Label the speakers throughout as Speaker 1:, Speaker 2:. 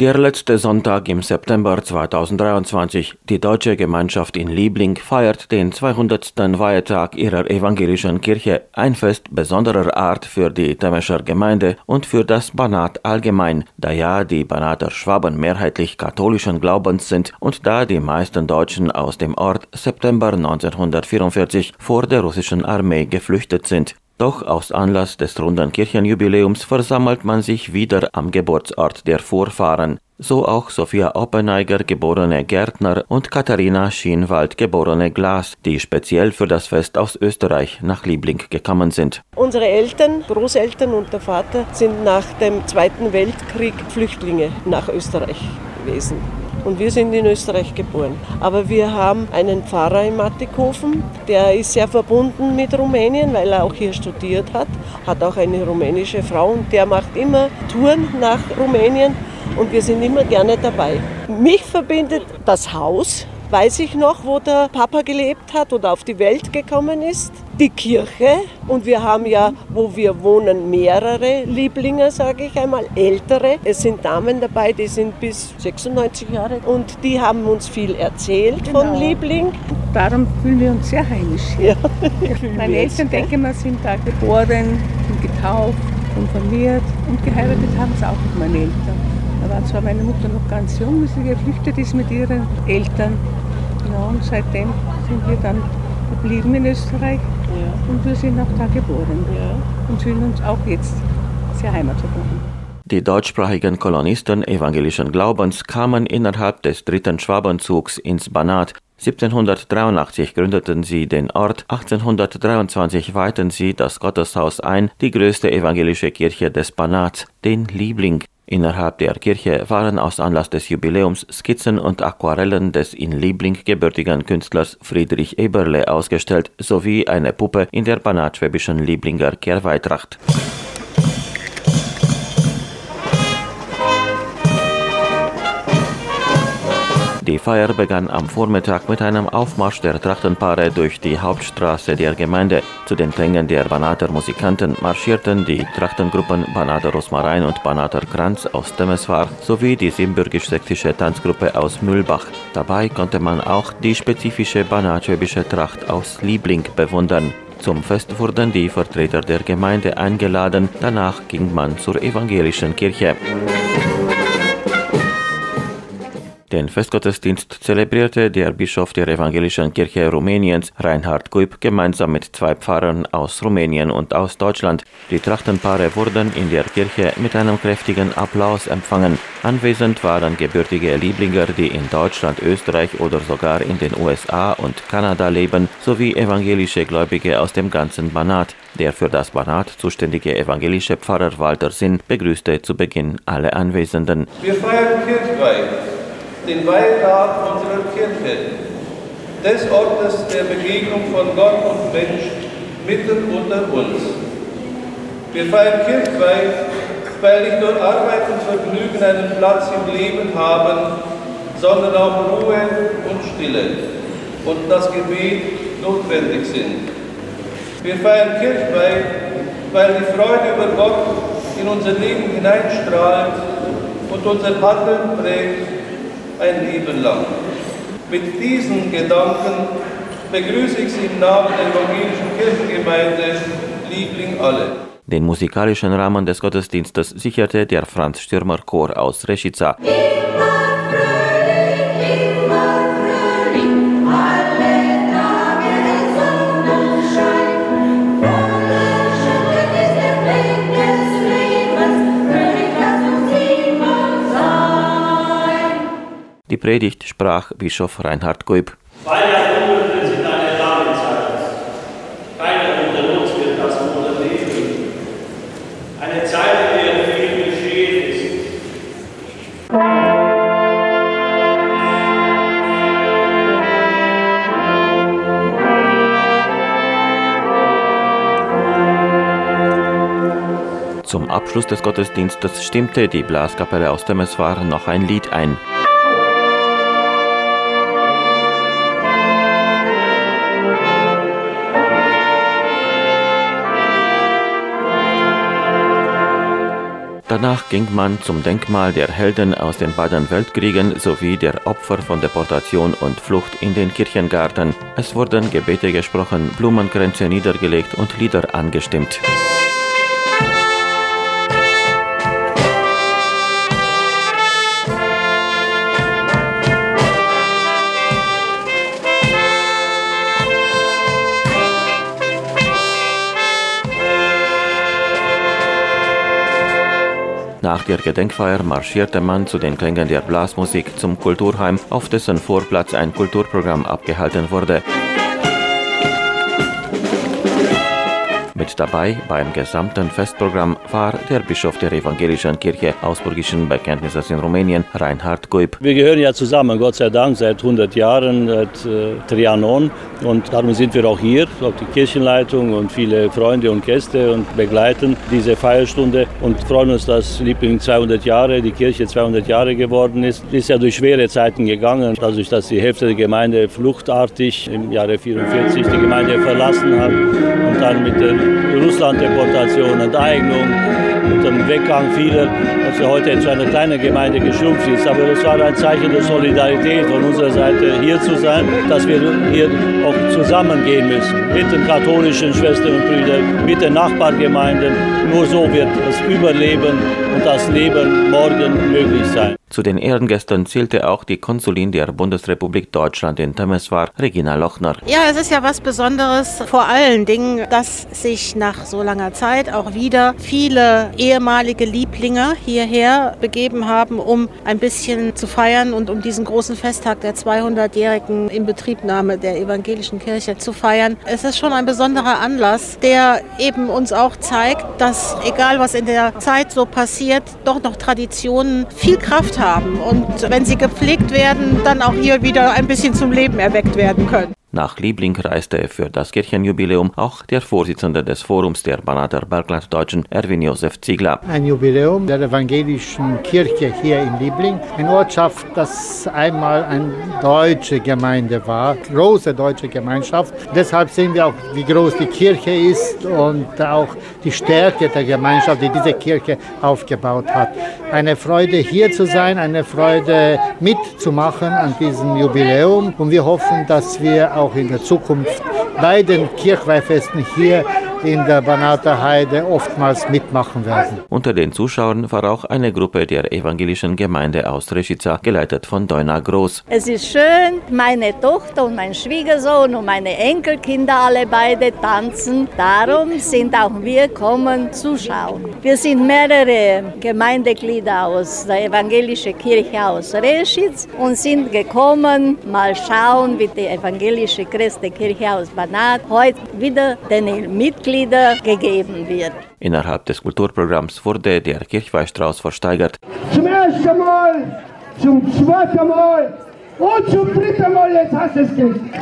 Speaker 1: Der letzte Sonntag im September 2023. Die deutsche Gemeinschaft in Liebling feiert den 200. Weihetag ihrer evangelischen Kirche, ein Fest besonderer Art für die Temescher Gemeinde und für das Banat allgemein, da ja die Banater Schwaben mehrheitlich katholischen Glaubens sind und da die meisten Deutschen aus dem Ort September 1944 vor der russischen Armee geflüchtet sind. Doch aus Anlass des runden Kirchenjubiläums versammelt man sich wieder am Geburtsort der Vorfahren. So auch Sophia Oppeneiger, geborene Gärtner, und Katharina Schienwald, geborene Glas, die speziell für das Fest aus Österreich nach Liebling gekommen sind.
Speaker 2: Unsere Eltern, Großeltern und der Vater sind nach dem Zweiten Weltkrieg Flüchtlinge nach Österreich gewesen und wir sind in Österreich geboren. Aber wir haben einen Pfarrer in Mattighofen, der ist sehr verbunden mit Rumänien, weil er auch hier studiert hat, hat auch eine rumänische Frau und der macht immer Touren nach Rumänien und wir sind immer gerne dabei. Mich verbindet das Haus, weiß ich noch, wo der Papa gelebt hat oder auf die Welt gekommen ist. Die Kirche und wir haben ja, wo wir wohnen, mehrere Lieblinge, sage ich einmal, ältere. Es sind Damen dabei, die sind bis 96 Jahre und die haben uns viel erzählt genau. von Liebling.
Speaker 3: Darum fühlen wir uns sehr heimisch. Ja, Meine Eltern, denke mal, sind da geboren und getauft, konfirmiert und geheiratet haben es auch mit meinen Eltern. Da war zwar meine Mutter noch ganz jung, wie sie geflüchtet ist mit ihren Eltern. Ja, und seitdem sind wir dann geblieben in Österreich ja. und wir sind auch da geboren ja. und fühlen uns auch jetzt sehr heimatverbunden.
Speaker 1: Die deutschsprachigen Kolonisten evangelischen Glaubens kamen innerhalb des dritten Schwabenzugs ins Banat. 1783 gründeten sie den Ort, 1823 weihten sie das Gotteshaus ein, die größte evangelische Kirche des Banats, den Liebling. Innerhalb der Kirche waren aus Anlass des Jubiläums Skizzen und Aquarellen des in Liebling gebürtigen Künstlers Friedrich Eberle ausgestellt, sowie eine Puppe in der banatschwäbischen Lieblinger Kehrweitracht. Die Feier begann am Vormittag mit einem Aufmarsch der Trachtenpaare durch die Hauptstraße der Gemeinde. Zu den Klängen der Banater Musikanten marschierten die Trachtengruppen Banater Rosmarin und Banater Kranz aus Temeswar sowie die simbürgisch-sächsische Tanzgruppe aus Mühlbach. Dabei konnte man auch die spezifische banatschwäbische Tracht aus Liebling bewundern. Zum Fest wurden die Vertreter der Gemeinde eingeladen, danach ging man zur evangelischen Kirche. Den Festgottesdienst zelebrierte der Bischof der Evangelischen Kirche Rumäniens, Reinhard Kuip, gemeinsam mit zwei Pfarrern aus Rumänien und aus Deutschland. Die Trachtenpaare wurden in der Kirche mit einem kräftigen Applaus empfangen. Anwesend waren gebürtige Lieblinger, die in Deutschland, Österreich oder sogar in den USA und Kanada leben, sowie evangelische Gläubige aus dem ganzen Banat. Der für das Banat zuständige evangelische Pfarrer Walter Sinn begrüßte zu Beginn alle Anwesenden.
Speaker 4: Wir feiern Kirchweih den Weihentag unserer Kirche, des Ortes der Begegnung von Gott und Mensch mitten unter uns. Wir feiern Kirchweih, weil nicht nur Arbeit und Vergnügen einen Platz im Leben haben, sondern auch Ruhe und Stille und das Gebet notwendig sind. Wir feiern Kirchweih, weil die Freude über Gott in unser Leben hineinstrahlt und unser Handeln prägt ein Leben lang. Mit diesen Gedanken begrüße ich Sie im Namen der evangelischen Kirchengemeinde Liebling alle.
Speaker 1: Den musikalischen Rahmen des Gottesdienstes sicherte der Franz Stürmer Chor aus Reschica. Predigt sprach Bischof Reinhard Goib.
Speaker 5: Jahrhunderte sind eine lange Zeit. Keiner unter uns wird das Wunder leben. Eine Zeit, in der viel geschehen ist.
Speaker 1: Zum Abschluss des Gottesdienstes stimmte die Blaskapelle aus Temeswar noch ein Lied ein. Danach ging man zum Denkmal der Helden aus den beiden Weltkriegen sowie der Opfer von Deportation und Flucht in den Kirchengarten. Es wurden Gebete gesprochen, Blumenkränze niedergelegt und Lieder angestimmt. Der Gedenkfeier marschierte man zu den Klängen der Blasmusik zum Kulturheim, auf dessen Vorplatz ein Kulturprogramm abgehalten wurde. Mit dabei beim gesamten Festprogramm war der Bischof der Evangelischen Kirche Ausburgischen Bekenntnisses in Rumänien, Reinhard Guib.
Speaker 6: Wir gehören ja zusammen, Gott sei Dank, seit 100 Jahren, seit äh, Trianon. Und darum sind wir auch hier, auch die Kirchenleitung und viele Freunde und Gäste und begleiten diese Feierstunde und freuen uns, dass Liebling 200 Jahre, die Kirche 200 Jahre geworden ist. Ist ja durch schwere Zeiten gegangen, dadurch, dass die Hälfte der Gemeinde fluchtartig im Jahre 44 die Gemeinde verlassen hat und dann mit der Russland-Deportation, Enteignung und dem Weggang vieler, dass wir heute zu einer kleinen Gemeinde geschrumpft ist. Aber das war ein Zeichen der Solidarität von unserer Seite, hier zu sein, dass wir hier auch zusammengehen müssen mit den katholischen Schwestern und Brüdern, mit den Nachbargemeinden. Nur so wird das Überleben und das Leben morgen möglich sein.
Speaker 1: Zu den Ehrengästen zählte auch die Konsulin der Bundesrepublik Deutschland in Temeswar, Regina Lochner.
Speaker 7: Ja, es ist ja was Besonderes, vor allen Dingen, dass sich nach so langer Zeit auch wieder viele ehemalige Lieblinge hierher begeben haben, um ein bisschen zu feiern und um diesen großen Festtag der 200-jährigen Inbetriebnahme der evangelischen Kirche zu feiern. Es ist schon ein besonderer Anlass, der eben uns auch zeigt, dass egal was in der Zeit so passiert, doch noch Traditionen viel Kraft haben und wenn sie gepflegt werden, dann auch hier wieder ein bisschen zum Leben erweckt werden können.
Speaker 1: Nach Liebling reiste für das Kirchenjubiläum auch der Vorsitzende des Forums der Banater Berglanddeutschen, Erwin Josef Ziegler.
Speaker 8: Ein Jubiläum der evangelischen Kirche hier in Liebling, eine Ortschaft, das einmal eine deutsche Gemeinde war, große deutsche Gemeinschaft. Deshalb sehen wir auch, wie groß die Kirche ist und auch die Stärke der Gemeinschaft, die diese Kirche aufgebaut hat. Eine Freude hier zu sein, eine Freude mitzumachen an diesem Jubiläum und wir hoffen, dass wir auch in der Zukunft bei den Kirchweihfesten hier in der Banater Heide oftmals mitmachen werden.
Speaker 1: Unter den Zuschauern war auch eine Gruppe der evangelischen Gemeinde aus Reschica, geleitet von Doina Groß.
Speaker 9: Es ist schön, meine Tochter und mein Schwiegersohn und meine Enkelkinder alle beide tanzen. Darum sind auch wir kommen zuschauen. Wir sind mehrere Gemeindeglieder aus der evangelischen Kirche aus Reschitz und sind gekommen, mal schauen, wie die evangelische Christi Kirche aus Banat heute wieder den Mitgliedern gegeben wird.
Speaker 1: Innerhalb des Kulturprogramms wurde der Kirchweihstrauß versteigert.
Speaker 10: Zum ersten Mal, zum zweiten Mal und zum dritten Mal, jetzt hast du es gekriegt.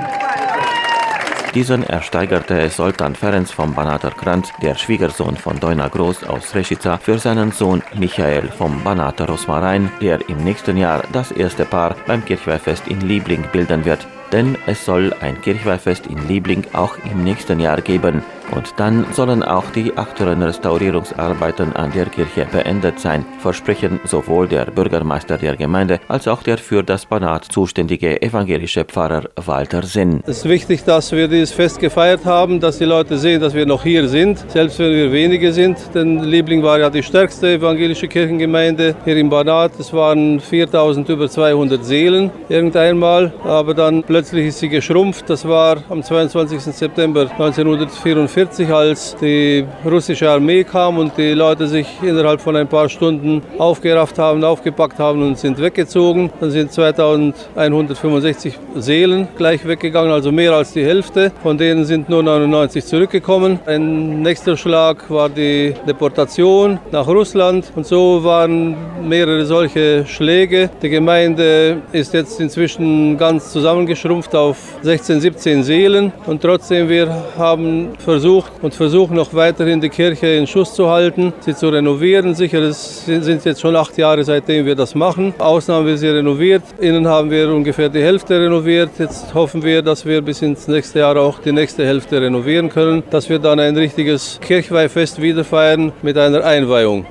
Speaker 1: Diesen ersteigerte Sultan Ferenc vom Banater Kranz, der Schwiegersohn von Doina Groß aus Reschica, für seinen Sohn Michael vom Banater Rosmarin, der im nächsten Jahr das erste Paar beim Kirchweihfest in Liebling bilden wird. Denn es soll ein Kirchweihfest in Liebling auch im nächsten Jahr geben. Und dann sollen auch die aktuellen Restaurierungsarbeiten an der Kirche beendet sein, versprechen sowohl der Bürgermeister der Gemeinde als auch der für das Banat zuständige evangelische Pfarrer Walter Sinn.
Speaker 4: Es ist wichtig, dass wir dieses Fest gefeiert haben, dass die Leute sehen, dass wir noch hier sind, selbst wenn wir wenige sind. Denn Liebling war ja die stärkste evangelische Kirchengemeinde hier im Banat. Es waren 4000 über 200 Seelen irgendeinmal, aber dann plötzlich ist sie geschrumpft. Das war am 22. September 1944. 1940, als die russische Armee kam und die Leute sich innerhalb von ein paar Stunden aufgerafft haben, aufgepackt haben und sind weggezogen. Dann sind 2165 Seelen gleich weggegangen, also mehr als die Hälfte. Von denen sind nur 99 zurückgekommen. Ein nächster Schlag war die Deportation nach Russland und so waren mehrere solche Schläge. Die Gemeinde ist jetzt inzwischen ganz zusammengeschrumpft auf 16, 17 Seelen und trotzdem wir haben versucht, und versuchen noch weiterhin die Kirche in Schuss zu halten, sie zu renovieren. Sicher, es sind jetzt schon acht Jahre, seitdem wir das machen. Außen haben wir sie renoviert, innen haben wir ungefähr die Hälfte renoviert. Jetzt hoffen wir, dass wir bis ins nächste Jahr auch die nächste Hälfte renovieren können, dass wir dann ein richtiges Kirchweihfest wieder feiern mit einer Einweihung.